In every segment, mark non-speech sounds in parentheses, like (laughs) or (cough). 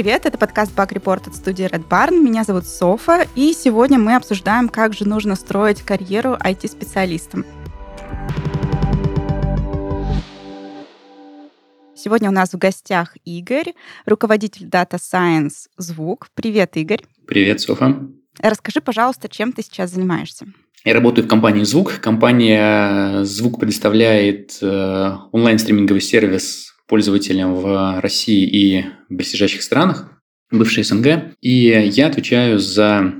Привет, это подкаст Bug Report от студии Red Barn. Меня зовут Софа, и сегодня мы обсуждаем, как же нужно строить карьеру IT-специалистам. Сегодня у нас в гостях Игорь, руководитель Data Science «Звук». Привет, Игорь. Привет, Софа. Расскажи, пожалуйста, чем ты сейчас занимаешься? Я работаю в компании «Звук». Компания «Звук» предоставляет э, онлайн-стриминговый сервис пользователям в России и близлежащих странах, бывшей СНГ. И я отвечаю за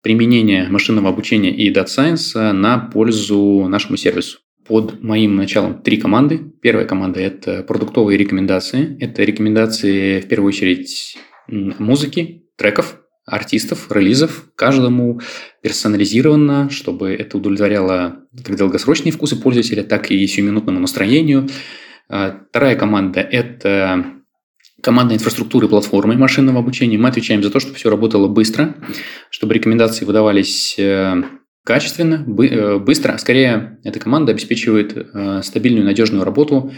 применение машинного обучения и Data Science на пользу нашему сервису. Под моим началом три команды. Первая команда – это продуктовые рекомендации. Это рекомендации, в первую очередь, музыки, треков, артистов, релизов, каждому персонализированно, чтобы это удовлетворяло как долгосрочные вкусы пользователя, так и сиюминутному настроению – вторая команда – это команда инфраструктуры платформы машинного обучения. Мы отвечаем за то, чтобы все работало быстро, чтобы рекомендации выдавались э, качественно, э, быстро. А скорее, эта команда обеспечивает э, стабильную, надежную работу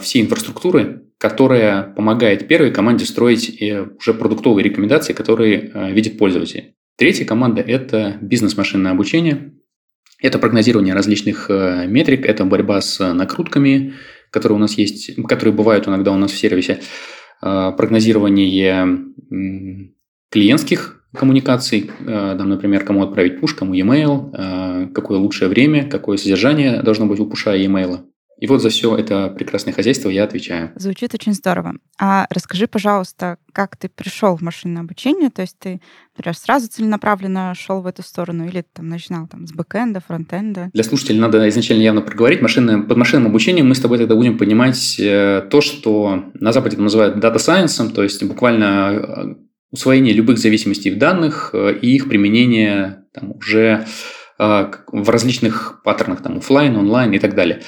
всей инфраструктуры, которая помогает первой команде строить уже продуктовые рекомендации, которые видит пользователь. Третья команда – это бизнес-машинное обучение. Это прогнозирование различных метрик, это борьба с накрутками, которые у нас есть, которые бывают иногда у нас в сервисе, а, прогнозирование клиентских коммуникаций, а, там, например, кому отправить пуш, кому e-mail, а, какое лучшее время, какое содержание должно быть у пуша и e-mail. И вот за все это прекрасное хозяйство я отвечаю. Звучит очень здорово. А расскажи, пожалуйста, как ты пришел в машинное обучение? То есть ты, например, сразу целенаправленно шел в эту сторону или там начинал там, с бэкэнда, фронтенда? Для слушателей надо изначально явно проговорить. Машинное, под машинным обучением мы с тобой тогда будем понимать э, то, что на Западе это называют data science, то есть буквально э, усвоение любых зависимостей в данных э, и их применение там, уже в различных паттернах, там, офлайн, онлайн и так далее.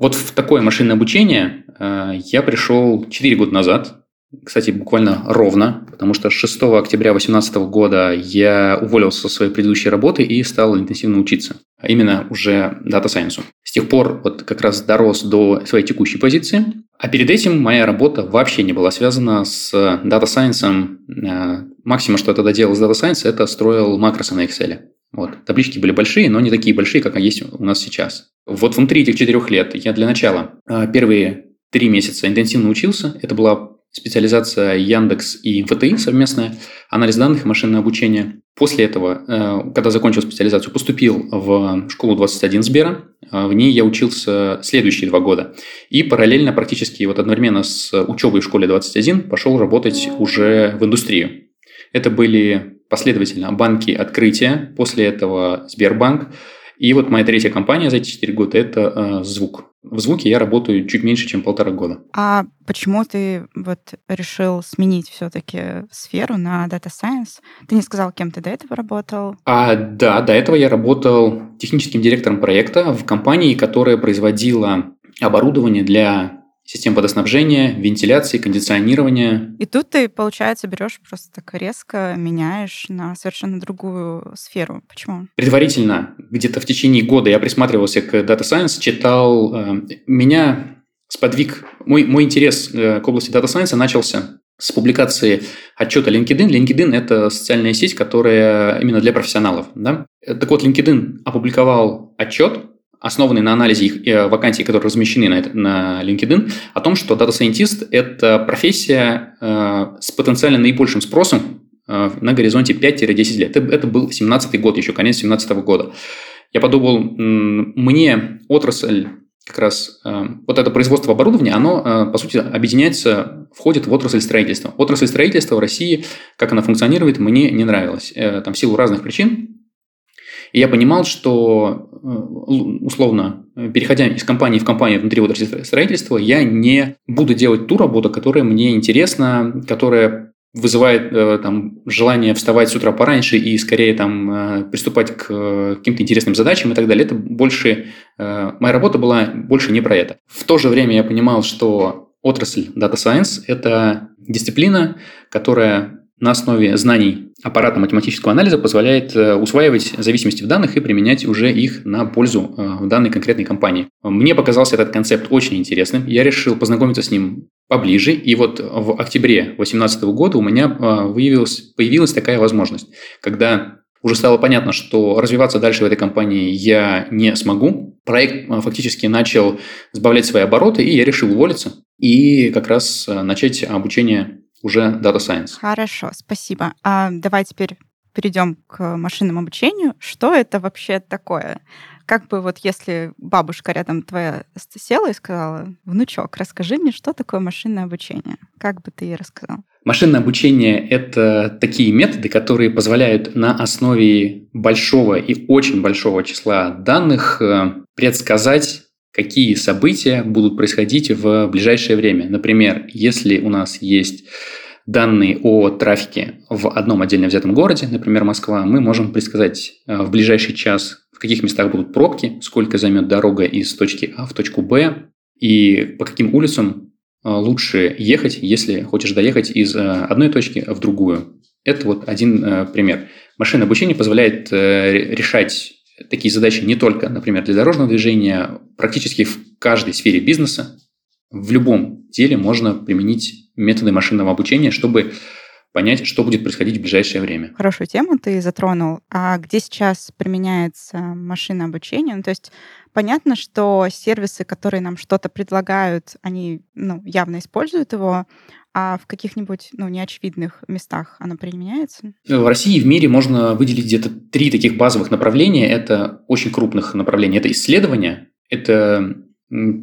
Вот в такое машинное обучение а, я пришел 4 года назад, кстати, буквально ровно, потому что 6 октября 2018 года я уволился со своей предыдущей работы и стал интенсивно учиться. А именно уже Data Science. С тех пор вот как раз дорос до своей текущей позиции. А перед этим моя работа вообще не была связана с Data Science. Максимум, что я тогда делал с Data Science, это строил макросы на Excel. Вот. Таблички были большие, но не такие большие, как есть у нас сейчас. Вот внутри этих четырех лет я для начала а, первые три месяца интенсивно учился. Это была специализация Яндекс и МФТИ совместная, анализ данных и машинное обучение. После этого, э, когда закончил специализацию, поступил в школу 21 Сбера. А, в ней я учился следующие два года. И параллельно, практически вот одновременно с учебой в школе 21, пошел работать уже в индустрию. Это были последовательно банки открытия, после этого Сбербанк. И вот моя третья компания за эти 4 года – это э, «Звук». В «Звуке» я работаю чуть меньше, чем полтора года. А почему ты вот решил сменить все-таки сферу на Data Science? Ты не сказал, кем ты до этого работал? А, да, до этого я работал техническим директором проекта в компании, которая производила оборудование для систем водоснабжения, вентиляции, кондиционирования. И тут ты, получается, берешь просто так резко, меняешь на совершенно другую сферу. Почему? Предварительно, где-то в течение года я присматривался к Data Science, читал. Э, меня сподвиг, мой, мой интерес э, к области Data Science начался с публикации отчета LinkedIn. LinkedIn – это социальная сеть, которая именно для профессионалов. Да? Так вот, LinkedIn опубликовал отчет основанный на анализе их э, вакансий, которые размещены на, на LinkedIn, о том, что Scientist – это профессия э, с потенциально наибольшим спросом э, на горизонте 5-10 лет. Это, был 17 год, еще конец 17 года. Я подумал, мне отрасль как раз вот это производство оборудования, оно, по сути, объединяется, входит в отрасль строительства. Отрасль строительства в России, как она функционирует, мне не нравилось. Э, там в силу разных причин, и я понимал, что, э, условно, переходя из компании в компанию внутри отрасли строительства, я не буду делать ту работу, которая мне интересна, которая вызывает э, там, желание вставать с утра пораньше и скорее там, э, приступать к каким-то интересным задачам и так далее. Это больше... Моя работа была больше не про это. В то же время я понимал, что отрасль Data Science – это дисциплина, которая на основе знаний аппарата математического анализа позволяет э, усваивать зависимости в данных и применять уже их на пользу э, в данной конкретной компании. Мне показался этот концепт очень интересным. Я решил познакомиться с ним поближе. И вот в октябре 2018 года у меня выявилась, появилась такая возможность, когда уже стало понятно, что развиваться дальше в этой компании я не смогу. Проект фактически начал сбавлять свои обороты, и я решил уволиться и как раз начать обучение уже Data Science. Хорошо, спасибо. А давай теперь перейдем к машинному обучению. Что это вообще такое? Как бы вот если бабушка рядом твоя села и сказала, внучок, расскажи мне, что такое машинное обучение? Как бы ты ей рассказал? Машинное обучение – это такие методы, которые позволяют на основе большого и очень большого числа данных э, предсказать какие события будут происходить в ближайшее время. Например, если у нас есть данные о трафике в одном отдельно взятом городе, например, Москва, мы можем предсказать э, в ближайший час, в каких местах будут пробки, сколько займет дорога из точки А в точку Б, и по каким улицам э, лучше ехать, если хочешь доехать из э, одной точки в другую. Это вот один пример. Машинное обучение позволяет решать такие задачи не только, например, для дорожного движения, практически в каждой сфере бизнеса, в любом деле можно применить методы машинного обучения, чтобы понять, что будет происходить в ближайшее время. Хорошую тему ты затронул. А где сейчас применяется машинное обучение? Ну, то есть понятно, что сервисы, которые нам что-то предлагают, они ну, явно используют его, а в каких-нибудь ну, неочевидных местах оно применяется? В России и в мире можно выделить где-то три таких базовых направления. Это очень крупных направлений. Это исследование, это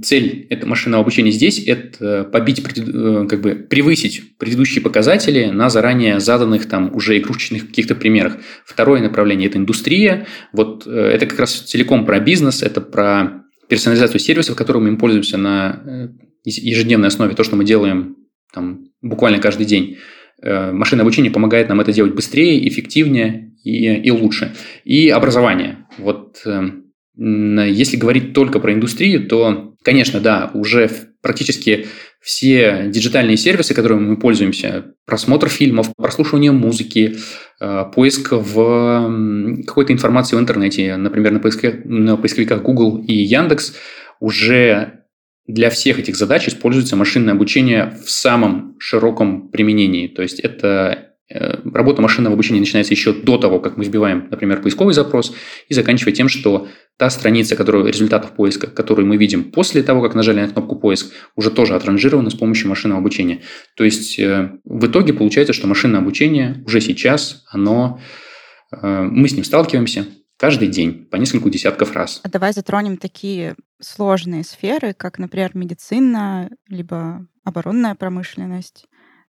цель этого машинного обучения здесь – это побить, э, как бы превысить предыдущие показатели на заранее заданных там уже игрушечных каких-то примерах. Второе направление – это индустрия. Вот э, это как раз целиком про бизнес, это про персонализацию сервисов, которыми мы пользуемся на э, ежедневной основе, то, что мы делаем там, буквально каждый день. Машинное обучение помогает нам это делать быстрее, эффективнее и, и лучше. И образование. Вот если говорить только про индустрию, то, конечно, да, уже практически все диджитальные сервисы, которыми мы пользуемся, просмотр фильмов, прослушивание музыки, э, поиск в какой-то информации в интернете, например, на, поисковиках, на поисковиках Google и Яндекс, уже для всех этих задач используется машинное обучение в самом широком применении. То есть это Э, работа машинного обучения начинается еще до того, как мы вбиваем, например, поисковый запрос, и заканчивая тем, что та страница, которую, результатов поиска, которую мы видим после того, как нажали на кнопку «Поиск», уже тоже отранжирована с помощью машинного обучения. То есть э, в итоге получается, что машинное обучение уже сейчас, оно, э, мы с ним сталкиваемся каждый день по несколько десятков раз. А давай затронем такие сложные сферы, как, например, медицина, либо оборонная промышленность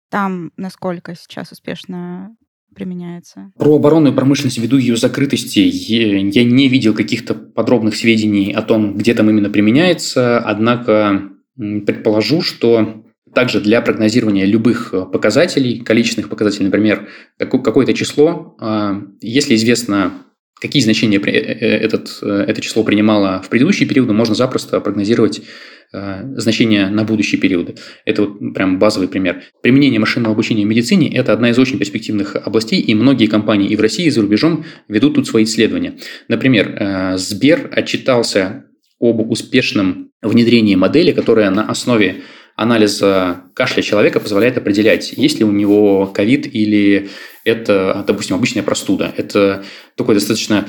там насколько сейчас успешно применяется? Про оборонную промышленность ввиду ее закрытости я не видел каких-то подробных сведений о том, где там именно применяется, однако предположу, что также для прогнозирования любых показателей, количественных показателей, например, какое-то число, а, если известно, какие значения э, э, этот, это число принимало в предыдущие периоды, можно запросто прогнозировать Э, значения на будущие периоды. Это вот прям базовый пример. Применение машинного обучения в медицине – это одна из очень перспективных областей, и многие компании и в России, и за рубежом ведут тут свои исследования. Например, э, Сбер отчитался об успешном внедрении модели, которая на основе анализа кашля человека позволяет определять, есть ли у него ковид или это, допустим, обычная простуда. Это такой достаточно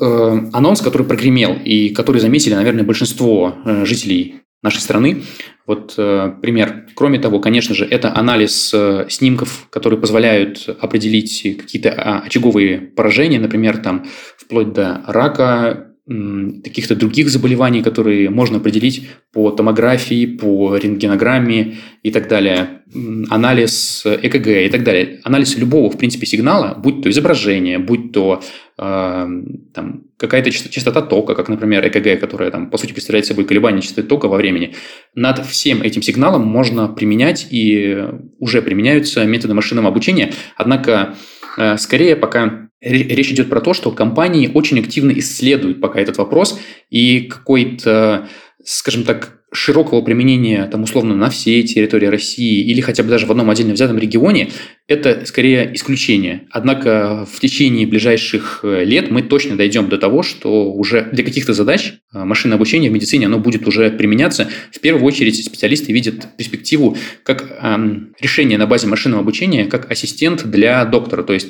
Э, анонс, который прогремел и который заметили, наверное, большинство э, жителей нашей страны. Вот э, пример. Кроме того, конечно же, это анализ снимков, которые позволяют определить какие-то а, очаговые поражения, например, там вплоть до рака, каких-то других заболеваний, которые можно определить по томографии, по рентгенограмме и так далее, анализ ЭКГ и так далее. Анализ любого, в принципе, сигнала, будь то изображение, будь то э, там, какая-то частота тока, как, например, ЭКГ, которая, там, по сути, представляет собой колебание частоты тока во времени. Над всем этим сигналом можно применять и уже применяются методы машинного обучения, однако э, скорее пока Речь идет про то, что компании очень активно исследуют пока этот вопрос, и какой-то скажем так, широкого применения, там, условно, на всей территории России или хотя бы даже в одном отдельно взятом регионе, это скорее исключение. Однако в течение ближайших э, лет мы точно дойдем до того, что уже для каких-то задач э, машинное обучение в медицине оно будет уже применяться. В первую очередь специалисты видят перспективу как эм, решение на базе машинного обучения, как ассистент для доктора. То есть,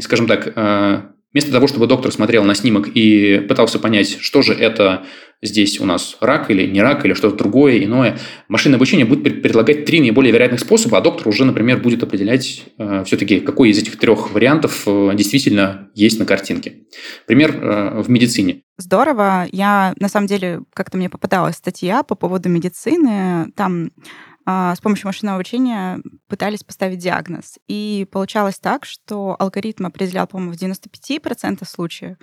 скажем так, э, Вместо того, чтобы доктор смотрел на снимок и пытался понять, что же это здесь у нас рак или не рак, или что-то другое, иное, машинное обучение будет предлагать три наиболее вероятных способа, а доктор уже, например, будет определять э, все-таки, какой из этих трех вариантов э, действительно есть на картинке. Пример в медицине. Здорово. Я, на самом деле, как-то мне попадалась статья по поводу медицины. Там с помощью машинного обучения пытались поставить диагноз. И получалось так, что алгоритм определял, по-моему, в 95% случаев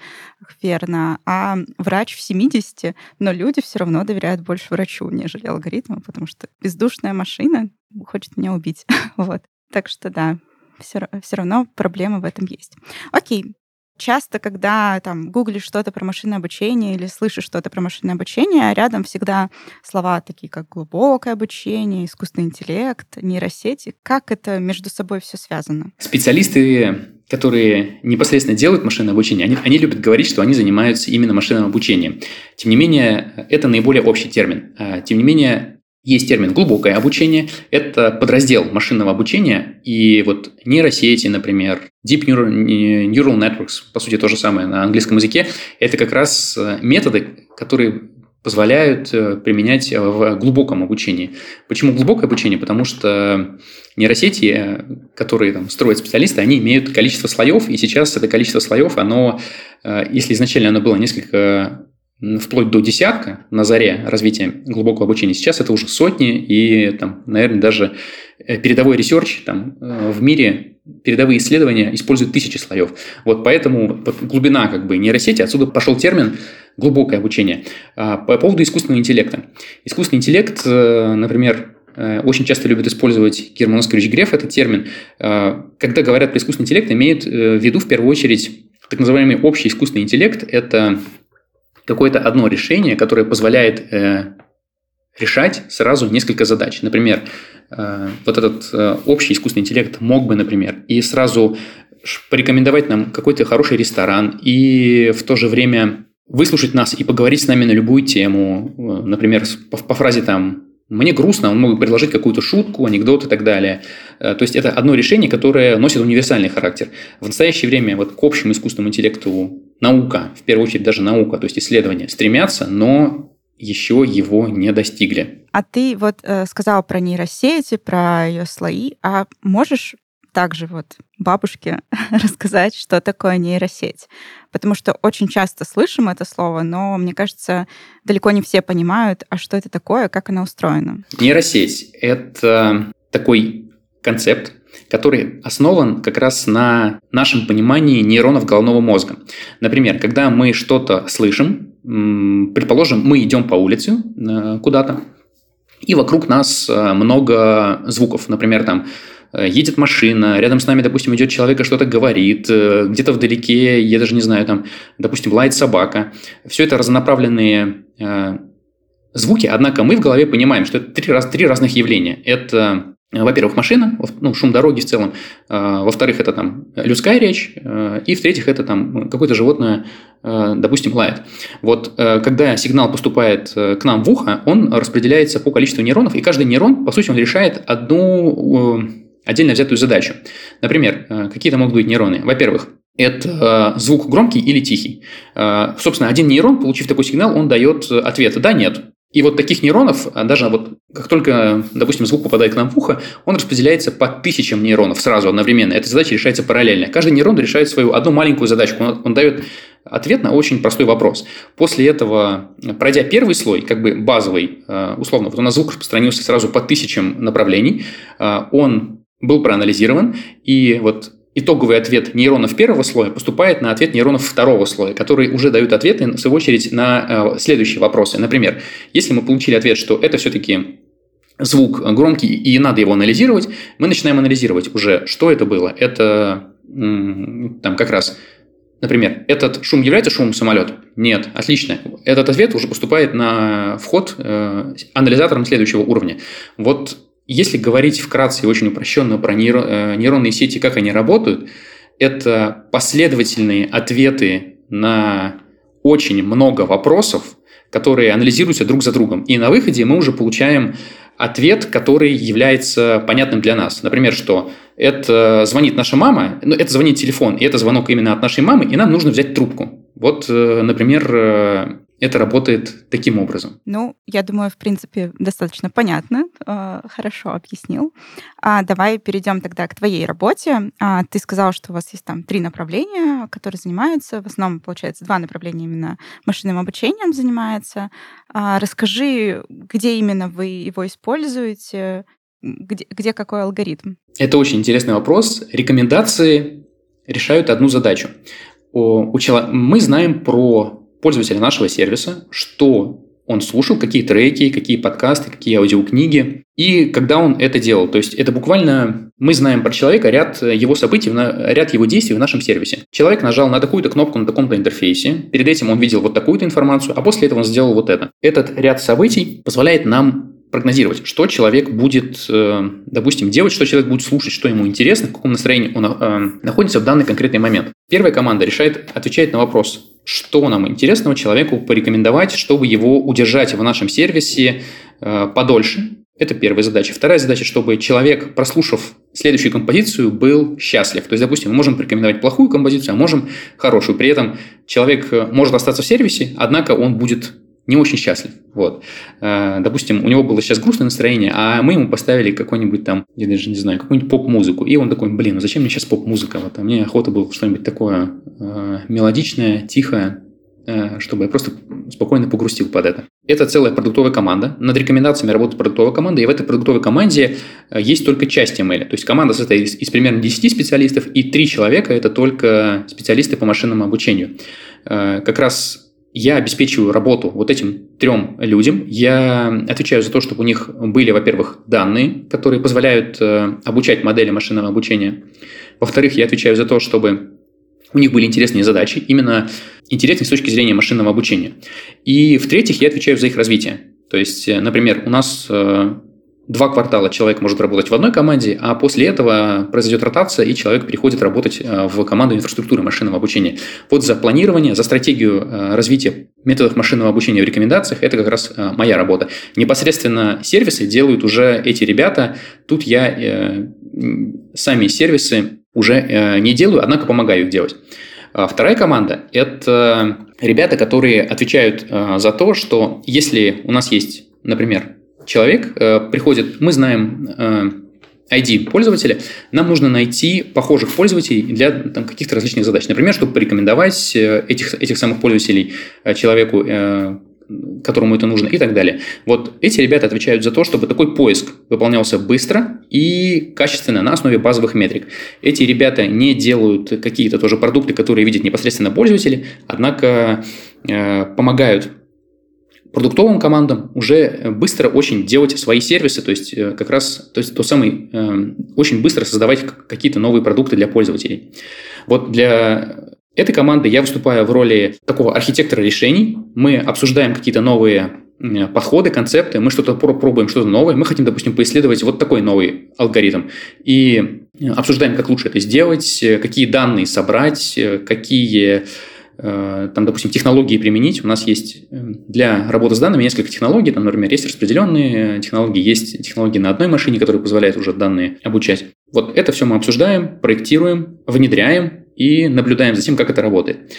верно, а врач в 70%, но люди все равно доверяют больше врачу, нежели алгоритму, потому что бездушная машина хочет меня убить. (laughs) вот. Так что да, все, все равно проблема в этом есть. Окей, часто, когда там гуглишь что-то про машинное обучение или слышишь что-то про машинное обучение, рядом всегда слова такие, как глубокое обучение, искусственный интеллект, нейросети. Как это между собой все связано? Специалисты которые непосредственно делают машинное обучение, они, они любят говорить, что они занимаются именно машинным обучением. Тем не менее, это наиболее общий термин. А, тем не менее, есть термин глубокое обучение, это подраздел машинного обучения, и вот нейросети, например, Deep Neural, Networks, по сути, то же самое на английском языке, это как раз э, методы, которые позволяют э, применять в глубоком обучении. Почему глубокое обучение? Потому что нейросети, э, которые там, строят специалисты, они имеют количество слоев, и сейчас это количество слоев, оно, если изначально оно было несколько вплоть до десятка на заре развития глубокого обучения. Сейчас это уже сотни и, там, наверное, даже э, передовой research там, э, в мире, передовые исследования используют тысячи слоев. Вот поэтому глубина как бы нейросети, отсюда пошел термин глубокое обучение. А, по поводу искусственного интеллекта. Искусственный интеллект, э, например, очень часто любят использовать Герман Оскарович Греф этот термин. Когда говорят про искусственный интеллект, имеют в виду в первую очередь так называемый общий искусственный интеллект. Это какое-то одно решение, которое позволяет э, решать сразу несколько задач. Например, э, вот этот э, общий искусственный интеллект мог бы, например, и сразу порекомендовать нам какой-то хороший ресторан, и в то же время выслушать нас и поговорить с нами на любую тему. Э, например, по, по фразе там мне грустно, он мог предложить какую-то шутку, анекдот и так далее. Э, то есть это одно решение, которое носит универсальный характер. В настоящее время вот к общему искусственному интеллекту наука, в первую очередь даже наука, то есть исследования, стремятся, но еще его не достигли. А ты вот э, сказала про нейросети, про ее слои, а можешь также вот бабушке (laughs) рассказать, что такое нейросеть. Потому что очень часто слышим это слово, но, мне кажется, далеко не все понимают, а что это такое, как она устроена. Нейросеть — это такой концепт, который основан как раз на нашем понимании нейронов головного мозга. Например, когда мы что-то слышим, предположим, мы идем по улице э, куда-то, и вокруг нас э, много звуков. Например, там Э, едет машина, рядом с нами, допустим, идет человек и что-то говорит, где-то вдалеке, я даже не знаю, там, допустим, лает собака. Все это разнонаправленные звуки, однако мы в голове понимаем, что это три, раз, три разных явления. Это во-первых, машина, ну, шум дороги в целом. Во-вторых, это там людская речь. И в-третьих, это там какое-то животное, допустим, лает. Вот когда сигнал поступает к нам в ухо, он распределяется по количеству нейронов, и каждый нейрон, по сути, он решает одну отдельно взятую задачу. Например, э, какие-то могут быть нейроны. Во-первых, это э, звук громкий или тихий. Э, собственно, один нейрон, получив такой сигнал, он дает ответ «да», «нет». И вот таких нейронов, даже вот как только, допустим, звук попадает к нам в ухо, он распределяется по тысячам нейронов сразу одновременно. Эта задача решается параллельно. Каждый нейрон решает свою одну маленькую задачку. Он, он дает ответ на очень простой вопрос. После этого, пройдя первый слой, как бы базовый, условно, вот у нас звук распространился сразу по тысячам направлений, он был проанализирован, и вот итоговый ответ нейронов первого слоя поступает на ответ нейронов второго слоя, которые уже дают ответы, в свою очередь, на э, следующие вопросы. Например, если мы получили ответ, что это все-таки звук громкий и надо его анализировать, мы начинаем анализировать уже, что это было. Это там как раз Например, этот шум является шумом самолета? Нет. Отлично. Этот ответ уже поступает на вход э, анализатором следующего уровня. Вот если говорить вкратце и очень упрощенно про нейро, нейронные сети, как они работают, это последовательные ответы на очень много вопросов, которые анализируются друг за другом. И на выходе мы уже получаем ответ, который является понятным для нас. Например, что это звонит наша мама, ну, это звонит телефон, и это звонок именно от нашей мамы, и нам нужно взять трубку. Вот, э, например, э, это работает таким образом. Ну, я думаю, в принципе, достаточно понятно, э, хорошо объяснил. А давай перейдем тогда к твоей работе. А, ты сказал, что у вас есть там три направления, которые занимаются. В основном, получается, два направления именно машинным обучением занимается. А, расскажи, где именно вы его используете, где, где какой алгоритм? Это очень интересный вопрос. Рекомендации решают одну задачу. Мы знаем про пользователя нашего сервиса, что он слушал, какие треки, какие подкасты, какие аудиокниги, и когда он это делал. То есть это буквально мы знаем про человека ряд его событий, ряд его действий в нашем сервисе. Человек нажал на такую-то кнопку на таком-то интерфейсе, перед этим он видел вот такую-то информацию, а после этого он сделал вот это. Этот ряд событий позволяет нам прогнозировать, что человек будет, э, допустим, делать, что человек будет слушать, что ему интересно, в каком настроении он э, находится в данный конкретный момент. Первая команда решает, отвечает на вопрос, что нам интересного человеку порекомендовать, чтобы его удержать в нашем сервисе э, подольше. Это первая задача. Вторая задача, чтобы человек, прослушав следующую композицию, был счастлив. То есть, допустим, мы можем порекомендовать плохую композицию, а можем хорошую. При этом человек может остаться в сервисе, однако он будет не очень счастлив. Вот. Э, допустим, у него было сейчас грустное настроение, а мы ему поставили какой-нибудь там, я даже не знаю, какую-нибудь поп-музыку. И он такой, блин, ну зачем мне сейчас поп-музыка? Вот, а мне охота было что-нибудь такое э, мелодичное, тихое, э, чтобы я просто спокойно погрустил под это. Это целая продуктовая команда. Над рекомендациями работает продуктовая команда, и в этой продуктовой команде есть только часть ML. То есть команда состоит из, из примерно 10 специалистов, и 3 человека – это только специалисты по машинному обучению. Как раз я обеспечиваю работу вот этим трем людям. Я отвечаю за то, чтобы у них были, во-первых, данные, которые позволяют э, обучать модели машинного обучения. Во-вторых, я отвечаю за то, чтобы у них были интересные задачи, именно интересные с точки зрения машинного обучения. И в-третьих, я отвечаю за их развитие. То есть, э, например, у нас э, два квартала человек может работать в одной команде, а после этого произойдет ротация, и человек переходит работать э, в команду инфраструктуры машинного обучения. Вот за планирование, за стратегию э, развития методов машинного обучения в рекомендациях, это как раз э, моя работа. Непосредственно сервисы делают уже эти ребята. Тут я сами сервисы уже не делаю, однако помогаю их делать. А вторая команда – это ребята, которые отвечают за то, что если у нас есть, например, человек э, приходит, мы знаем э, ID пользователя, нам нужно найти похожих пользователей для там, каких-то различных задач. Например, чтобы порекомендовать э, этих, этих самых пользователей э, человеку, э, которому это нужно и так далее. Вот эти ребята отвечают за то, чтобы такой поиск выполнялся быстро и качественно на основе базовых метрик. Эти ребята не делают какие-то тоже продукты, которые видят непосредственно пользователи, однако э, помогают продуктовым командам уже быстро очень делать свои сервисы, то есть э, как раз то есть то самый э, очень быстро создавать какие-то новые продукты для пользователей. Вот для этой команды я выступаю в роли такого архитектора решений. Мы обсуждаем какие-то новые подходы, концепты, мы что-то пробуем, что-то новое, мы хотим, допустим, поисследовать вот такой новый алгоритм. И обсуждаем, как лучше это сделать, какие данные собрать, какие Э, там, допустим, технологии применить. У нас есть э, для работы с данными несколько технологий. Там, например, есть распределенные технологии, есть технологии на одной машине, которые позволяют уже данные обучать. Вот это все мы обсуждаем, проектируем, внедряем и наблюдаем за тем, как это работает.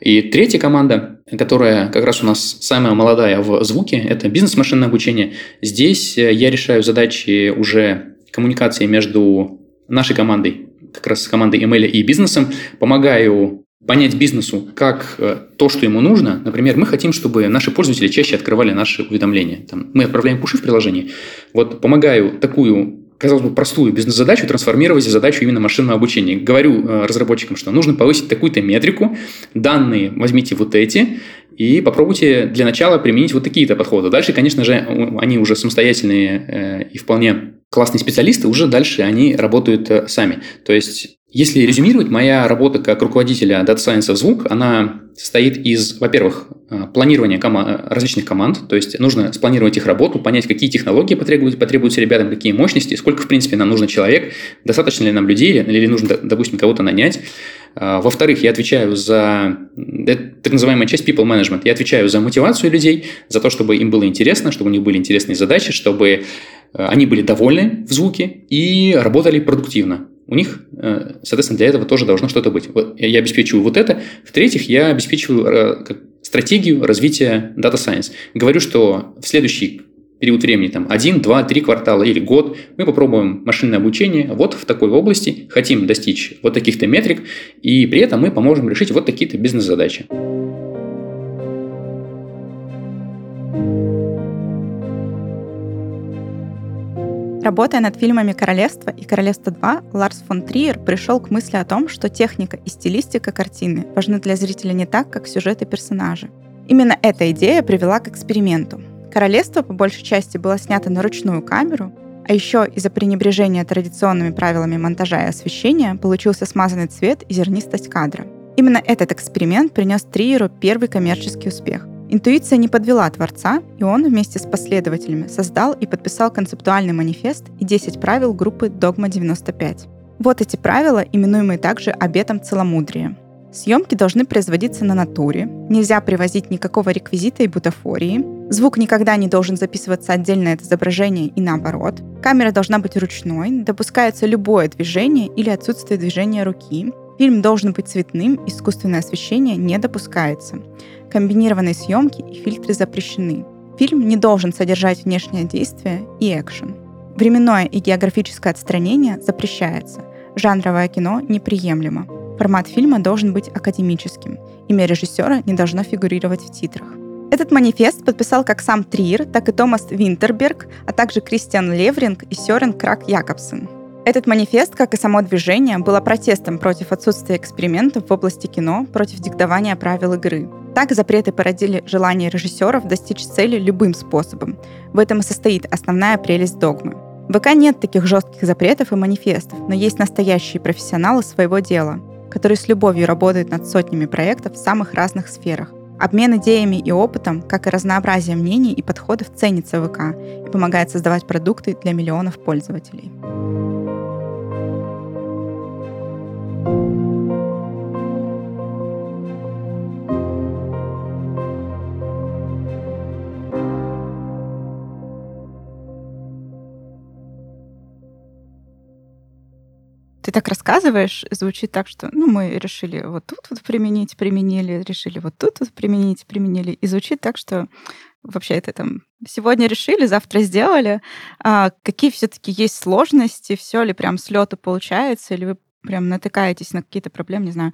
И третья команда, которая как раз у нас самая молодая в звуке, это бизнес-машинное обучение. Здесь э, я решаю задачи уже коммуникации между нашей командой, как раз командой ML и бизнесом, помогаю понять бизнесу, как э, то, что ему нужно. Например, мы хотим, чтобы наши пользователи чаще открывали наши уведомления. Там, мы отправляем пуши в приложение. Вот помогаю такую казалось бы, простую бизнес-задачу трансформировать в задачу именно машинного обучения. Говорю э, разработчикам, что нужно повысить такую-то метрику, данные возьмите вот эти, и попробуйте для начала применить вот такие-то подходы. Дальше, конечно же, они уже самостоятельные э, и вполне классные специалисты, уже дальше они работают сами. То есть Если резюмировать, моя работа как руководителя Data Science в звук, она состоит из, во-первых, э, планирования кома- различных команд, то есть нужно спланировать их работу, понять, какие технологии потребуются, потребуются ребятам, какие мощности, сколько, в принципе, нам нужно человек, достаточно ли нам людей, или нужно, допустим, кого-то нанять. А, во-вторых, я отвечаю за так называемая часть people management. Я отвечаю за мотивацию людей, за то, чтобы им было интересно, чтобы у них были интересные задачи, чтобы э, они были довольны в звуке и работали продуктивно у них, э, соответственно, для этого тоже должно что-то быть. Я обеспечиваю вот это. В-третьих, я обеспечиваю э, стратегию развития Data Science. Говорю, что в следующий период времени, там, один, два, три квартала или год, мы попробуем машинное обучение вот в такой области, хотим достичь вот таких-то метрик, и при этом мы поможем решить вот такие-то бизнес-задачи. Работая над фильмами «Королевство» и «Королевство 2», Ларс фон Триер пришел к мысли о том, что техника и стилистика картины важны для зрителя не так, как сюжет и персонажи. Именно эта идея привела к эксперименту. «Королевство» по большей части было снято на ручную камеру, а еще из-за пренебрежения традиционными правилами монтажа и освещения получился смазанный цвет и зернистость кадра. Именно этот эксперимент принес Триеру первый коммерческий успех. Интуиция не подвела Творца, и он вместе с последователями создал и подписал концептуальный манифест и 10 правил группы «Догма-95». Вот эти правила, именуемые также обетом целомудрия. Съемки должны производиться на натуре, нельзя привозить никакого реквизита и бутафории, звук никогда не должен записываться отдельно от изображения и наоборот, камера должна быть ручной, допускается любое движение или отсутствие движения руки, фильм должен быть цветным, искусственное освещение не допускается. Комбинированные съемки и фильтры запрещены. Фильм не должен содержать внешнее действие и экшен. Временное и географическое отстранение запрещается. Жанровое кино неприемлемо. Формат фильма должен быть академическим. Имя режиссера не должно фигурировать в титрах. Этот манифест подписал как сам Триер, так и Томас Винтерберг, а также Кристиан Левринг и Сёрен Крак Якобсен. Этот манифест, как и само движение, было протестом против отсутствия экспериментов в области кино, против диктования правил игры. Так запреты породили желание режиссеров достичь цели любым способом. В этом и состоит основная прелесть догмы. В ВК нет таких жестких запретов и манифестов, но есть настоящие профессионалы своего дела, которые с любовью работают над сотнями проектов в самых разных сферах. Обмен идеями и опытом, как и разнообразие мнений и подходов ценится ВК и помогает создавать продукты для миллионов пользователей. Так рассказываешь, звучит так, что ну, мы решили вот тут вот применить, применили, решили вот тут вот применить, применили. И звучит так, что вообще это там сегодня решили, завтра сделали. А какие все-таки есть сложности? Все ли прям с лету получается? Или вы прям натыкаетесь на какие-то проблемы, не знаю,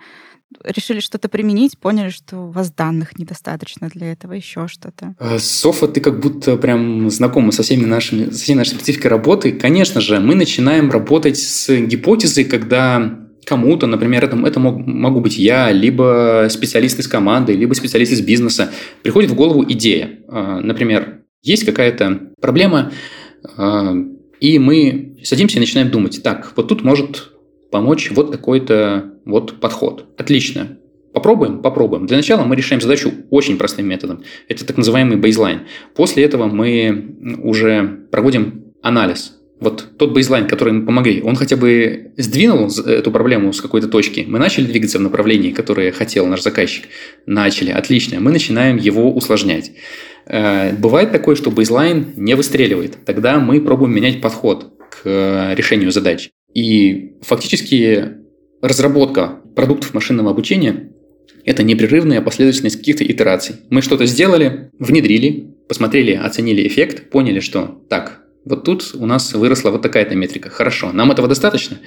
решили что-то применить, поняли, что у вас данных недостаточно для этого, еще что-то? А, Софа, ты как будто прям знакома со всеми нашими, со всей нашей спецификой работы. Конечно же, мы начинаем работать с гипотезой, когда кому-то, например, это, это мог, могу быть я, либо специалист из команды, либо специалист из бизнеса, приходит в голову идея. А, например, есть какая-то проблема, а, и мы садимся и начинаем думать, так, вот тут может помочь вот такой-то вот подход. Отлично. Попробуем? Попробуем. Для начала мы решаем задачу очень простым методом. Это так называемый бейзлайн. После этого мы уже проводим анализ. Вот тот бейзлайн, который мы помогли, он хотя бы сдвинул эту проблему с какой-то точки. Мы начали двигаться в направлении, которое хотел наш заказчик. Начали. Отлично. Мы начинаем его усложнять. Э, бывает такое, что бейзлайн не выстреливает. Тогда мы пробуем менять подход к э, решению задач. И фактически разработка продуктов машинного обучения – это непрерывная последовательность каких-то итераций. Мы что-то сделали, внедрили, посмотрели, оценили эффект, поняли, что так, вот тут у нас выросла вот такая-то метрика. Хорошо, нам этого достаточно?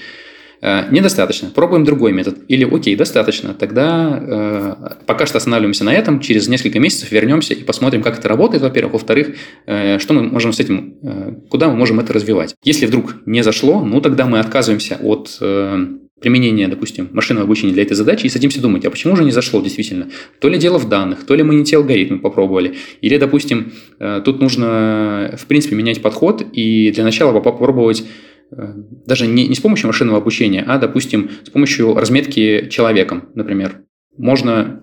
Э, недостаточно. Пробуем другой метод. Или окей, достаточно. Тогда э, пока что останавливаемся на этом. Через несколько месяцев вернемся и посмотрим, как это работает, во-первых. Во-вторых, э, что мы можем с этим, э, куда мы можем это развивать. Если вдруг не зашло, ну тогда мы отказываемся от э, применения, допустим, машинного обучения для этой задачи и садимся думать, а почему же не зашло действительно? То ли дело в данных, то ли мы не те алгоритмы попробовали, или, допустим, э, тут нужно, в принципе, менять подход и для начала попробовать даже не, не с помощью машинного обучения, а, допустим, с помощью разметки человеком, например. Можно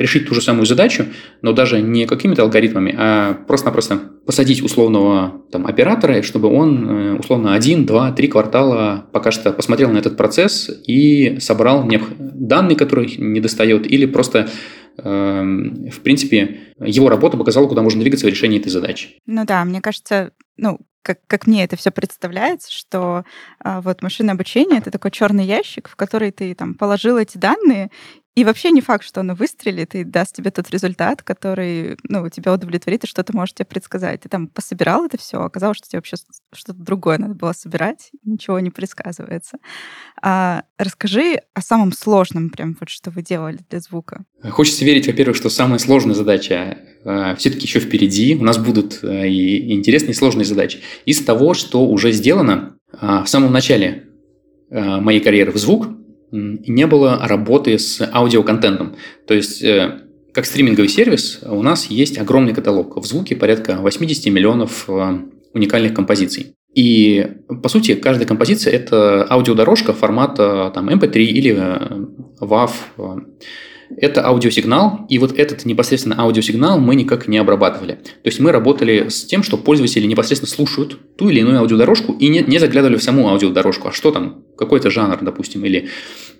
решить ту же самую задачу, но даже не какими-то алгоритмами, а просто-напросто посадить условного там, оператора, чтобы он э, условно один, два, три квартала пока что посмотрел на этот процесс и собрал данные, которые не достает, или просто эм, в принципе, его работа показала, куда можно двигаться в решении этой задачи. Ну да, мне кажется, ну, как, как мне это все представляется, что а, вот машинное обучение это такой черный ящик, в который ты там положил эти данные, и вообще не факт, что оно выстрелит и даст тебе тот результат, который, ну, тебя удовлетворит и что ты можешь тебе предсказать. Ты там пособирал это все, оказалось, что тебе вообще что-то другое надо было собирать, ничего не предсказывается. А расскажи о самом сложном, прям вот что вы делали для звука. Хочется верить, во-первых, что самая сложная задача э, все-таки еще впереди. У нас будут э, и интересные, и сложные задачи. Из того, что уже сделано э, в самом начале моей карьеры в звук, не было работы с аудиоконтентом. То есть, э, как стриминговый сервис, у нас есть огромный каталог. В звуке порядка 80 миллионов э, уникальных композиций. И, по сути, каждая композиция – это аудиодорожка формата там, MP3 или э, WAV это аудиосигнал, и вот этот непосредственно аудиосигнал мы никак не обрабатывали. То есть мы работали с тем, что пользователи непосредственно слушают ту или иную аудиодорожку и не, не заглядывали в саму аудиодорожку, а что там, какой-то жанр, допустим, или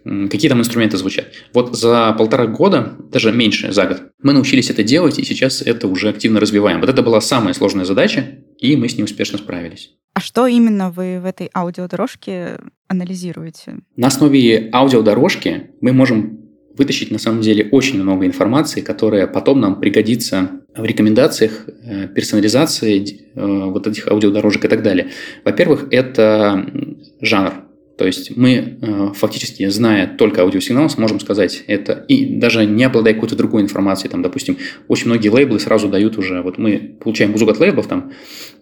какие там инструменты звучат. Вот за полтора года, даже меньше, за год, мы научились это делать, и сейчас это уже активно развиваем. Вот это была самая сложная задача, и мы с ней успешно справились. А что именно вы в этой аудиодорожке анализируете? На основе аудиодорожки мы можем вытащить на самом деле очень много информации, которая потом нам пригодится в рекомендациях, э, персонализации э, вот этих аудиодорожек и так далее. Во-первых, это жанр. То есть мы э, фактически, зная только аудиосигнал, сможем сказать это, и даже не обладая какой-то другой информацией, там, допустим, очень многие лейблы сразу дают уже, вот мы получаем музыку от лейблов, там,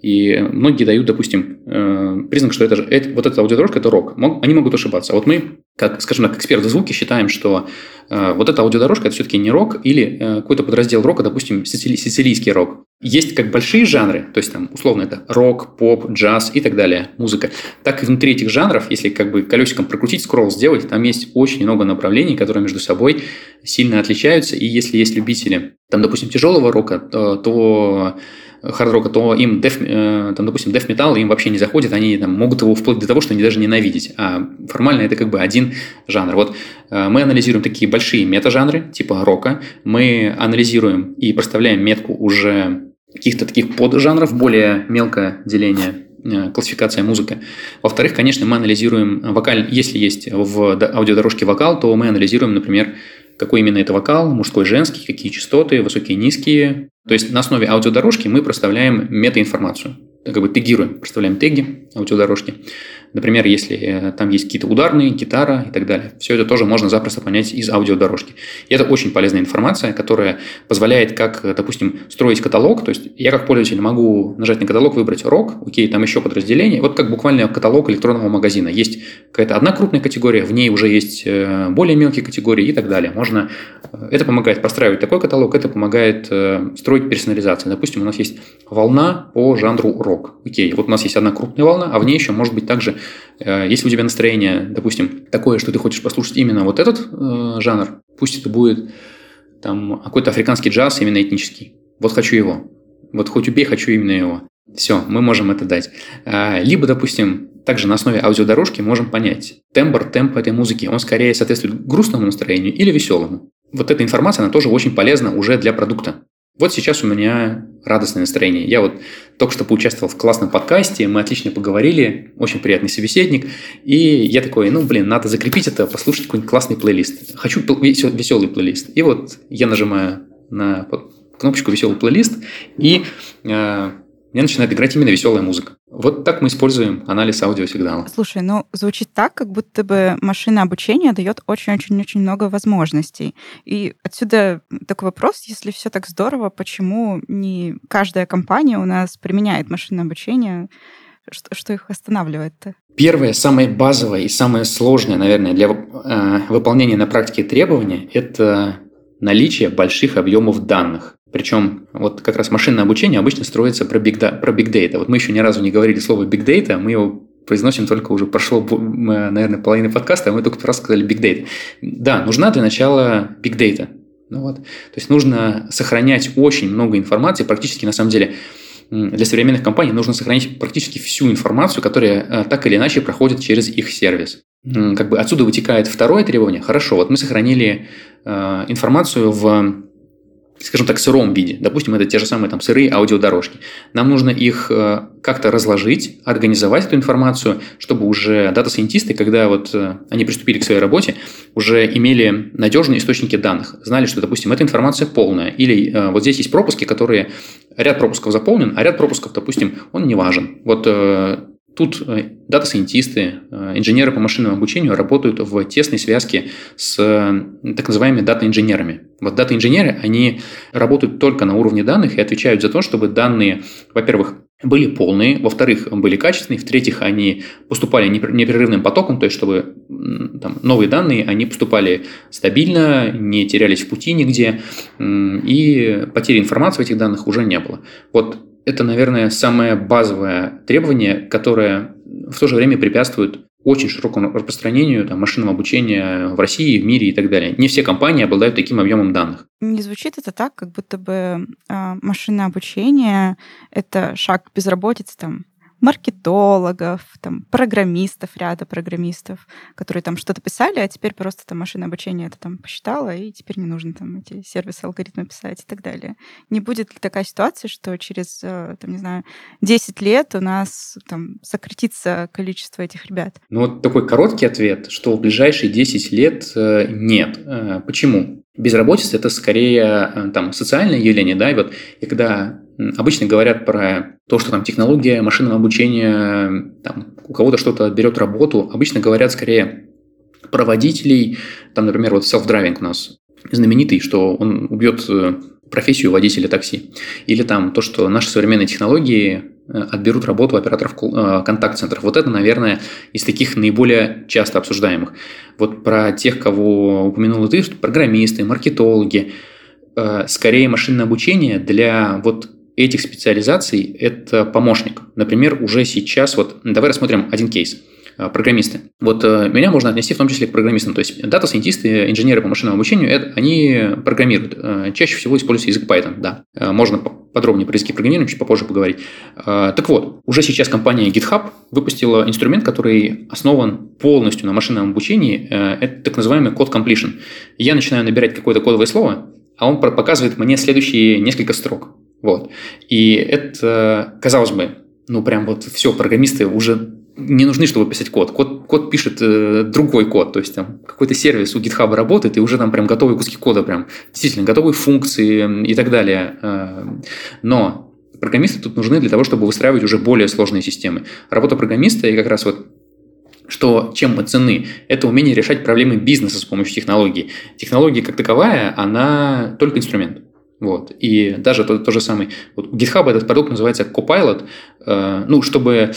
и многие дают, допустим, э, признак, что это, же, это вот эта аудиодорожка – это рок. Они могут ошибаться. Вот мы, как, скажем так, эксперты в звуке, считаем, что э, вот эта аудиодорожка – это все-таки не рок или какой-то подраздел рока, допустим, сицили, сицилийский рок. Есть как большие жанры, то есть там условно это рок, поп, джаз и так далее, музыка. Так и внутри этих жанров, если как бы колесиком прокрутить, скролл сделать, там есть очень много направлений, которые между собой сильно отличаются. И если есть любители, там, допустим, тяжелого рока, то, то хард-рока, то им деф, э, там, допустим, деф металл им вообще не заходит, они там, могут его вплоть до того, что они даже ненавидеть. А формально это как бы один жанр. Вот э, мы анализируем такие большие метажанры, типа рока, мы анализируем и проставляем метку уже каких-то таких поджанров, более мелкое деление э, классификация музыка. Во-вторых, конечно, мы анализируем вокаль, если есть в аудиодорожке вокал, то мы анализируем, например, какой именно это вокал, мужской, женский, какие частоты, высокие, низкие. То есть на основе аудиодорожки мы проставляем метаинформацию, как бы тегируем, проставляем теги аудиодорожки. Например, если э, там есть какие-то ударные, гитара и так далее. Все это тоже можно запросто понять из аудиодорожки. И это очень полезная информация, которая позволяет, как, допустим, строить каталог. То есть я как пользователь могу нажать на каталог, выбрать рок, окей, там еще подразделение. Вот как буквально каталог электронного магазина. Есть какая-то одна крупная категория, в ней уже есть э, более мелкие категории и так далее. Можно... Э, это помогает простраивать такой каталог, это помогает строить персонализацию. Допустим, у нас есть волна по жанру рок. Окей, вот у нас есть одна крупная волна, а в ней еще может быть также Э, если у тебя настроение, допустим, такое, что ты хочешь послушать именно вот этот э, жанр, пусть это будет там какой-то африканский джаз, именно этнический. Вот хочу его. Вот хоть убей, хочу именно его. Все, мы можем это дать. Э, либо, допустим, также на основе аудиодорожки можем понять тембр, темп этой музыки. Он скорее соответствует грустному настроению или веселому. Вот эта информация, она тоже очень полезна уже для продукта. Вот сейчас у меня радостное настроение. Я вот только что поучаствовал в классном подкасте, мы отлично поговорили, очень приятный собеседник, и я такой, ну, блин, надо закрепить это, послушать какой-нибудь классный плейлист. Хочу веселый плейлист. И вот я нажимаю на кнопочку «Веселый плейлист», и э, мне начинает играть именно веселая музыка. Вот так мы используем анализ аудиосигнала. Слушай, ну звучит так, как будто бы машина обучения дает очень-очень-очень много возможностей. И отсюда такой вопрос, если все так здорово, почему не каждая компания у нас применяет машинное обучение? Что, что их останавливает-то? Первое, самое базовое и самое сложное, наверное, для э, выполнения на практике требования – это наличие больших объемов данных. Причем вот как раз машинное обучение обычно строится про big, про big data. Вот мы еще ни разу не говорили слово big data, мы его произносим только уже прошло, наверное, половина подкаста, а мы только раз сказали Big Data. Да, нужна для начала Big Data. Ну вот. То есть нужно сохранять очень много информации, практически на самом деле для современных компаний нужно сохранить практически всю информацию, которая э, так или иначе проходит через их сервис. Как бы отсюда вытекает второе требование. Хорошо, вот мы сохранили э, информацию в скажем так, сыром виде. Допустим, это те же самые там сырые аудиодорожки. Нам нужно их э, как-то разложить, организовать эту информацию, чтобы уже дата-сайентисты, когда вот э, они приступили к своей работе, уже имели надежные источники данных, знали, что, допустим, эта информация полная, или э, вот здесь есть пропуски, которые ряд пропусков заполнен, а ряд пропусков, допустим, он не важен. Вот Тут э, дата-сайентисты, э, инженеры по машинному обучению работают в тесной связке с так называемыми дата-инженерами. Вот дата-инженеры, они работают только на уровне данных и отвечают за то, чтобы данные, во-первых, были полные, во-вторых, были качественные, в-третьих, они поступали непрерывным потоком, то есть чтобы там, новые данные, они поступали стабильно, не терялись в пути нигде, и потери информации в этих данных уже не было. Вот это, наверное, самое базовое требование, которое в то же время препятствует очень широкому распространению там, машинного обучения в России, в мире и так далее. Не все компании обладают таким объемом данных. Не звучит это так, как будто бы э, машинное обучение — это шаг к безработице там, маркетологов, там, программистов, ряда программистов, которые там что-то писали, а теперь просто там машина обучения это там посчитала, и теперь не нужно там эти сервисы, алгоритмы писать и так далее. Не будет ли такая ситуация, что через, э, там, не знаю, 10 лет у нас там сократится количество этих ребят? Ну вот такой короткий ответ, что в ближайшие 10 лет э, нет. Э, почему? Безработица – это скорее там, социальное явление, да, и вот и когда обычно говорят про то, что там технология машинного обучения, там, у кого-то что-то берет работу, обычно говорят скорее про водителей, там, например, вот self-driving у нас знаменитый, что он убьет э, профессию водителя такси. Или там то, что наши современные технологии э, отберут работу операторов э, контакт-центров. Вот это, наверное, из таких наиболее часто обсуждаемых. Вот про тех, кого упомянул ты, программисты, маркетологи, скорее машинное обучение для вот этих специализаций – это помощник. Например, уже сейчас, вот давай рассмотрим один кейс программисты. Вот э, меня можно отнести в том числе к программистам. То есть дата-сайентисты, инженеры по машинному обучению, это, они программируют. Э, чаще всего используется язык Python, да. Э, можно подробнее про языки программирования чуть попозже поговорить. Так вот, уже сейчас компания GitHub выпустила инструмент, который основан полностью на машинном обучении. Это так называемый код completion. Я начинаю набирать какое-то кодовое слово, а он показывает мне следующие несколько строк. Вот. И это, казалось бы, ну прям вот все, программисты уже не нужны, чтобы писать код. Код, код пишет э, другой код, то есть там какой-то сервис у GitHub работает, и уже там прям готовые куски кода, прям действительно готовые функции и так далее. Э, но программисты тут нужны для того, чтобы выстраивать уже более сложные системы. Работа программиста и как раз вот что чем мы цены, это умение решать проблемы бизнеса с помощью технологий. Технология как таковая, она только инструмент. Вот. И даже то, то же самое. Вот у GitHub этот продукт называется Copilot. Э, ну, чтобы,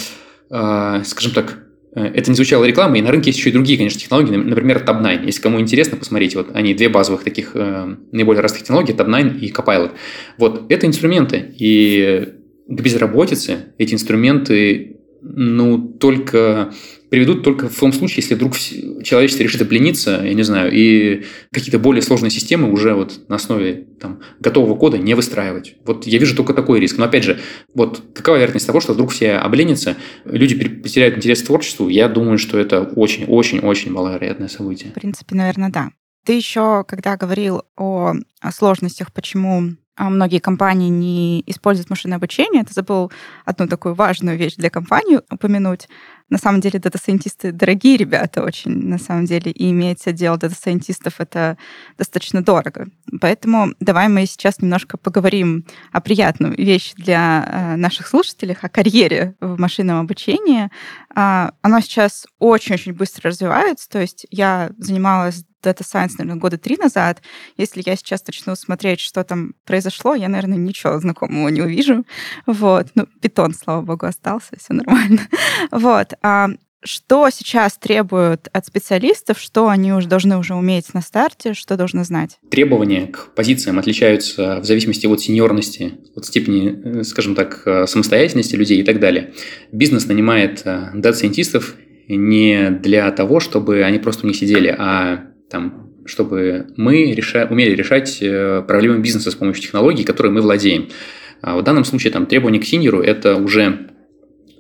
скажем так, э, это не звучало рекламой, и на рынке есть еще и другие, конечно, технологии, например, Tab9. Если кому интересно, посмотрите, вот они две базовых таких э, наиболее разных технологий, Tab9 и Copilot. Вот, это инструменты, и к безработице эти инструменты, ну, только приведут только в том случае, если вдруг человечество решит облениться, я не знаю, и какие-то более сложные системы уже вот на основе там, готового кода не выстраивать. Вот я вижу только такой риск. Но опять же, вот какова вероятность того, что вдруг все обленятся, люди потеряют интерес к творчеству? Я думаю, что это очень-очень-очень маловероятное событие. В принципе, наверное, да. Ты еще, когда говорил о, о сложностях, почему а многие компании не используют машинное обучение, ты забыл одну такую важную вещь для компании упомянуть. На самом деле data scientist ы дорогие ребята очень, на самом деле, и иметь отдел data scientist ов — это достаточно дорого. Поэтому давай мы сейчас немножко поговорим о приятной вещи для э, наших слушателей, о карьере в машинном обучении. А, оно сейчас очень-очень быстро развивается, то есть я занималась Data Science, наверное, года три назад. Если я сейчас начну смотреть, что там произошло, я, наверное, ничего знакомого не увижу. Вот. Ну, Python, слава богу, остался, все нормально. (laughs) Вот. А что сейчас требуют от специалистов, что они уже должны уже уметь на старте, что должны знать? Требования к позициям отличаются в зависимости от senior ности, от степени, э, скажем так, э, самостоятельности людей и так далее. Бизнес нанимает э, data scientist ов не для того, чтобы они просто них сидели, а там, чтобы мы реша... умели решать проблемы бизнеса с помощью технологий, которые мы владеем. А в данном случае там, требования к синьору – это уже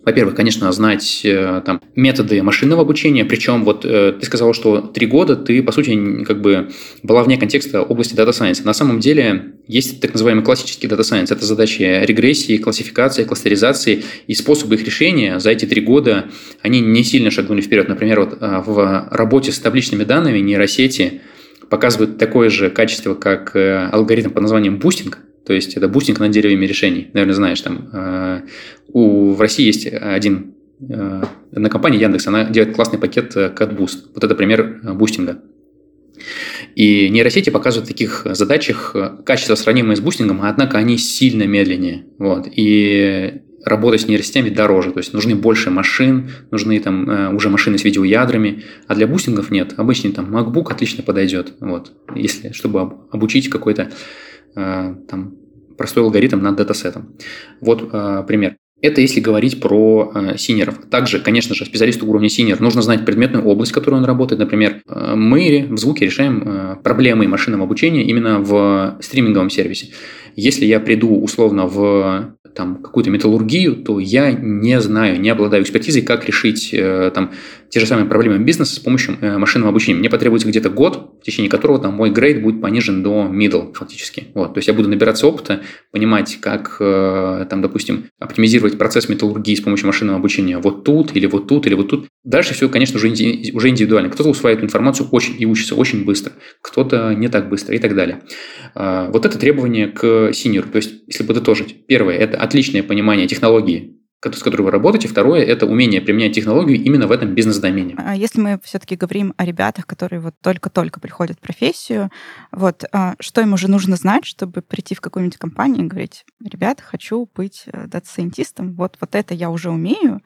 во-первых, конечно, знать э, там, методы машинного обучения, причем вот э, ты сказал, что три года ты, по сути, как бы была вне контекста области Data Science. На самом деле есть так называемый классический Data Science. Это задачи регрессии, классификации, кластеризации и способы их решения за эти три года, они не сильно шагнули вперед. Например, вот э, в работе с табличными данными нейросети показывают такое же качество, как алгоритм под названием boosting, то есть это boosting над деревьями решений. Наверное, знаешь, там э, у, в России есть один, э, одна компания Яндекс, она делает классный пакет э, CatBoost. Вот это пример boosting а. И нейросети показывают в таких задачах качество сравнимое с boosting ом, однако они сильно медленнее. Вот. И работа с нейросетями дороже, то есть нужны больше машин, нужны там уже машины с видеоядрами, а для boosting ов нет. Обычный там MacBook отлично подойдет, вот, если, чтобы обучить какой-то Э, там, простой алгоритм над датасетом. Вот э, пример. Это если говорить про э, senior ов. Также, конечно же, специалисту уровня senior нужно знать предметную область, в которой он работает. Например, э, мы в звуке решаем э, проблемы машинного обучения именно в стриминговом сервисе. Если я приду условно в там, какую-то металлургию, то я не знаю, не обладаю экспертизой, как решить э, там, те же самые проблемы бизнеса с помощью э, машинного обучения. Мне потребуется где-то год, в течение которого там, мой грейд будет понижен до middle фактически. Вот. То есть я буду набираться опыта, понимать, как, э, там, допустим, оптимизировать процесс металлургии с помощью машинного обучения вот тут, или вот тут, или вот тут. Дальше все, конечно, уже, уже индивидуально. Кто-то усваивает информацию очень и учится очень быстро, кто-то не так быстро и так далее. А, вот это требование к синеру. То есть, если подытожить, первое – это отличное понимание технологии, с которой вы работаете. Второе – это умение применять технологию именно в этом бизнес-домене. А если мы все-таки говорим о ребятах, которые вот только-только приходят в профессию, вот а, что им уже нужно знать, чтобы прийти в какую-нибудь компанию и говорить, ребята, хочу быть э, data scientist ом, вот, вот это я уже умею,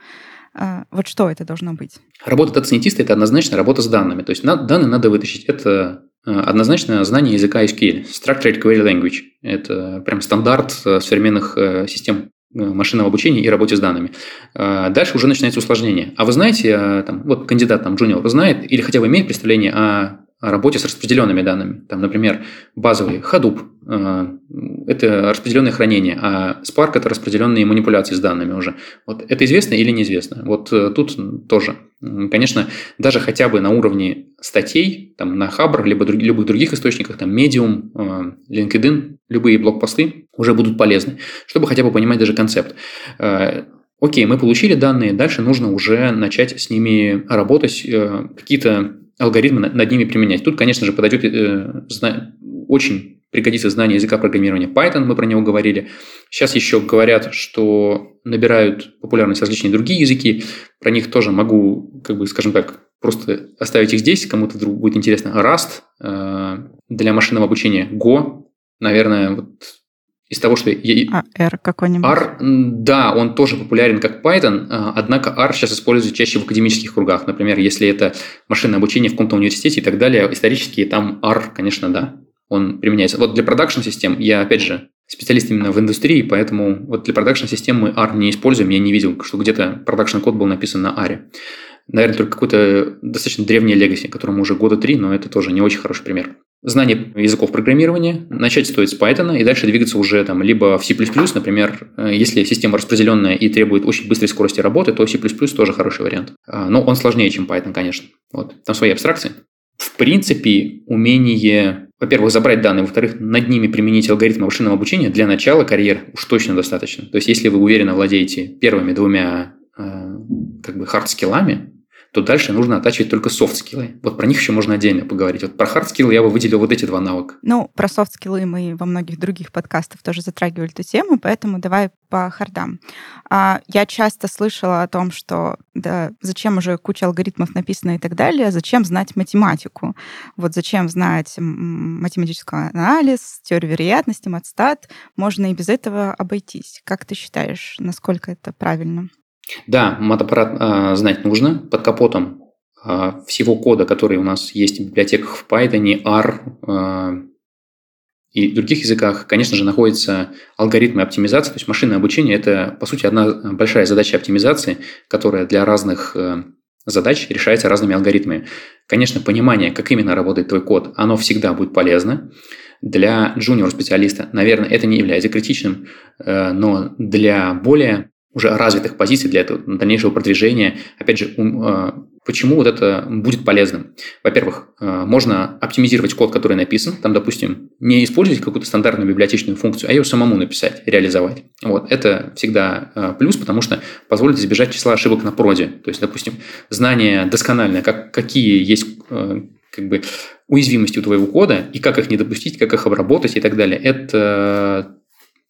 а, вот что это должно быть? Работа data scientist а – это однозначно работа с данными. То есть данные надо вытащить. Это э, однозначно знание языка SQL, Structured Query Language. Это прям стандарт э, современных систем машинного обучения и работе с данными. Дальше уже начинается усложнение. А вы знаете, там, вот кандидат там junior знает или хотя бы имеет представление о работе с распределенными данными. Там, например, базовый Hadoop э, – это распределенное хранение, а Spark – это распределенные манипуляции с данными уже. Вот это известно или неизвестно? Вот э, тут тоже. Конечно, даже хотя бы на уровне статей, там, на Хабр, либо друг, любых других источниках, там, Medium, э, LinkedIn, любые блокпосты уже будут полезны, чтобы хотя бы понимать даже концепт. Окей, мы получили данные, дальше нужно уже начать с ними работать, какие-то алгоритмы над ними применять. Тут, конечно же, подойдет э, очень пригодится знание языка программирования Python, мы про него говорили. Сейчас еще говорят, что набирают популярность различные другие языки. Про них тоже могу, как бы, скажем так, просто оставить их здесь, кому-то вдруг будет интересно. Rust э, для машинного обучения, Go, наверное, вот из того, что... Я... А R какой-нибудь? R, да, он тоже популярен как Python, а, однако R сейчас используется чаще в академических кругах. Например, если это машинное обучение в каком-то университете и так далее, исторически там R, конечно, да, он применяется. Вот для production систем я, опять же, специалист именно в индустрии, поэтому вот для production систем мы R не используем. Я не видел, что где-то production код был написан на R. Наверное, только какой-то достаточно древний legacy, которому уже года три, но это тоже не очень хороший пример знание языков программирования, начать стоит с Python и дальше двигаться уже там либо в C++, например, э, если система распределенная и требует очень быстрой скорости работы, то C++ тоже хороший вариант. А, но он сложнее, чем Python, конечно. Вот. Там свои абстракции. В принципе, умение, во-первых, забрать данные, во-вторых, над ними применить алгоритмы машинного обучения для начала карьеры уж точно достаточно. То есть, если вы уверенно владеете первыми двумя э, как бы hard skill ами, то дальше нужно оттачивать только soft skill ы. Вот про них еще можно отдельно поговорить. Вот про hard skill ы я бы выделил вот эти два навыка. Ну, про soft skill ы мы во многих других подкастах тоже затрагивали эту тему, поэтому давай по hard ам. А, я часто слышала о том, что да, зачем уже куча алгоритмов написана и так далее, зачем знать математику? Вот зачем знать математический анализ, теорию вероятности, матстат? Можно и без этого обойтись. Как ты считаешь, насколько это правильно? Да, мат-аппарат э, знать нужно. Под капотом э, всего кода, который у нас есть в библиотеках в Python, R э, и других языках, конечно же, находятся алгоритмы оптимизации. То есть машинное обучение – это, по сути, одна большая задача оптимизации, которая для разных э, задач решается разными алгоритмами. Конечно, понимание, как именно работает твой код, оно всегда будет полезно. Для джуниор-специалиста, наверное, это не является критичным, э, но для более уже развитых позиций, для этого дальнейшего продвижения, опять же, э, почему вот это будет полезным? Во-первых, э, можно оптимизировать код, который написан, там, допустим, не использовать какую-то стандартную библиотечную функцию, а ее самому написать, реализовать. Вот, это всегда плюс, потому что позволит избежать числа ошибок на проде. То есть, допустим, знание доскональное, как, какие есть как бы уязвимости у твоего кода и как их не допустить, как их обработать и так далее. Это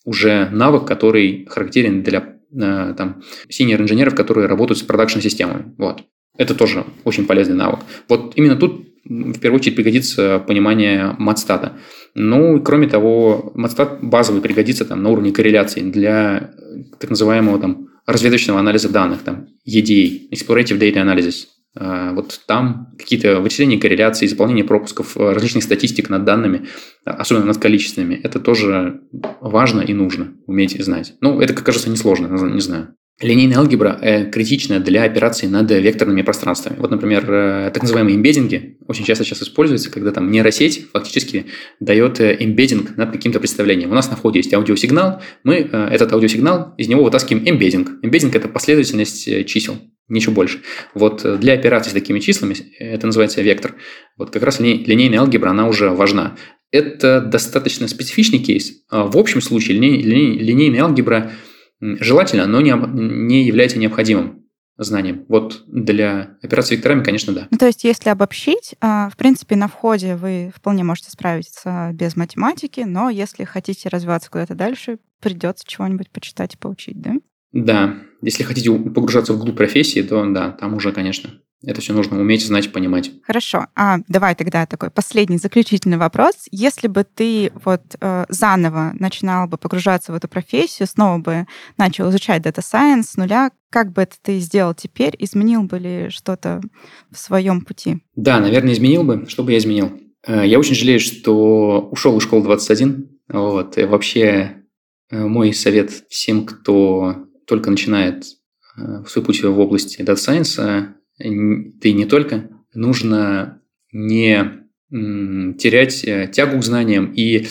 уже навык, который характерен для э, там, синер-инженеров, которые работают с продакшн-системами. Вот. Это тоже очень полезный навык. Вот именно тут в первую очередь пригодится понимание матстата. Ну, кроме того, матстат базовый пригодится там, на уровне корреляции для так называемого там, разведочного анализа данных, там, EDA, Explorative Data Analysis. А, вот там какие-то вычисления корреляции, заполнение пропусков, э, различных статистик над данными, а, особенно над количественными, это тоже важно и нужно уметь знать. Ну, это, как кажется, несложно, не знаю. Линейная алгебра э, критична для операций над векторными пространствами. Вот, например, э, так называемые эмбеддинги очень часто сейчас используются, когда там нейросеть фактически дает э, эмбеддинг над каким-то представлением. У нас на входе есть аудиосигнал, мы э, этот аудиосигнал, из него вытаскиваем эмбеддинг. Эмбеддинг – это последовательность э, чисел, ничего больше. Вот э, для операций с такими числами, это называется вектор, вот как раз линей, линейная алгебра, она уже важна. Это достаточно специфичный кейс. А в общем случае линей, линей, линейная алгебра – желательно, но не, не является необходимым знанием. Вот для операции векторами, конечно, да. Ну, то есть, если обобщить, а, в принципе, на входе вы вполне можете справиться без математики, но если хотите развиваться куда-то дальше, придется чего-нибудь почитать и поучить, да? Да. Если хотите погружаться в глубь профессии, то да, там уже, конечно, это все нужно уметь, знать, понимать. Хорошо. А давай тогда такой последний, заключительный вопрос. Если бы ты вот э, заново начинал бы погружаться в эту профессию, снова бы начал изучать Data Science с нуля, как бы это ты сделал теперь? Изменил бы ли что-то в своем пути? Да, наверное, изменил бы. Что бы я изменил? Э, я очень жалею, что ушел из школы 21. Вот. И вообще э, мой совет всем, кто только начинает э, свой путь в области Data Science, ты не только, нужно не терять э, тягу к знаниям и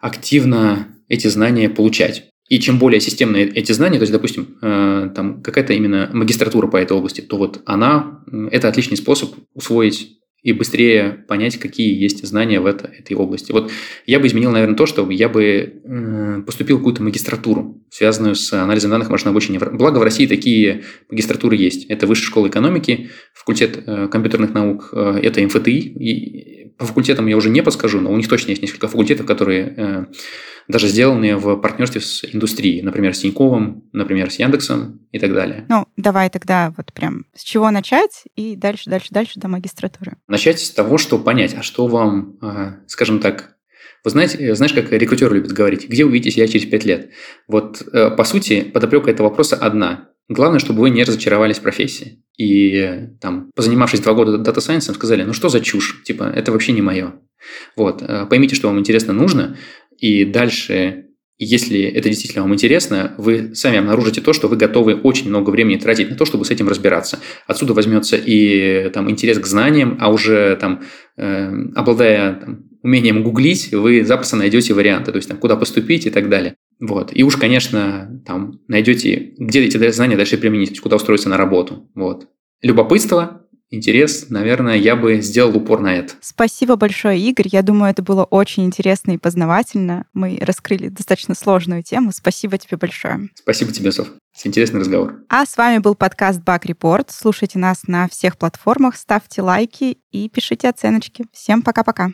активно эти знания получать. И чем более системные эти знания, то есть, допустим, э, там какая-то именно магистратура по этой области, то вот она – это отличный способ усвоить и быстрее понять, какие есть знания в это, этой области. Вот я бы изменил, наверное, то, что я бы э, поступил в какую-то магистратуру, связанную с анализом данных машинного обучения. Благо в России такие магистратуры есть. Это Высшая школа экономики, факультет э, компьютерных наук, э, это МФТИ. По факультетам я уже не подскажу, но у них точно есть несколько факультетов, которые даже сделанные в партнерстве с индустрией, например, с Тиньковым, например, с Яндексом и так далее. Ну, давай тогда вот прям с чего начать и дальше, дальше, дальше до магистратуры. Начать с того, что понять, а что вам, а, скажем так, вы знаете, знаешь, как рекрутеры любят говорить, где увидите себя через пять лет? Вот, э, по сути, подоплека этого вопроса одна. Главное, чтобы вы не разочаровались в профессии. И там, позанимавшись два года дата сайенсом, сказали, ну что за чушь? Типа, это вообще не мое. Вот, э, поймите, что вам интересно нужно, и дальше, если это действительно вам интересно, вы сами обнаружите то, что вы готовы очень много времени тратить на то, чтобы с этим разбираться. Отсюда возьмется и там, интерес к знаниям, а уже там, э, обладая там, умением гуглить, вы запросто найдете варианты, то есть там, куда поступить и так далее. Вот. И уж, конечно, там найдете, где эти знания дальше применить, куда устроиться на работу. Вот. Любопытство, интерес, наверное, я бы сделал упор на это. Спасибо большое, Игорь. Я думаю, это было очень интересно и познавательно. Мы раскрыли достаточно сложную тему. Спасибо тебе большое. Спасибо тебе, Соф. Интересный разговор. А с вами был подкаст Бак Report. Слушайте нас на всех платформах, ставьте лайки и пишите оценочки. Всем пока-пока.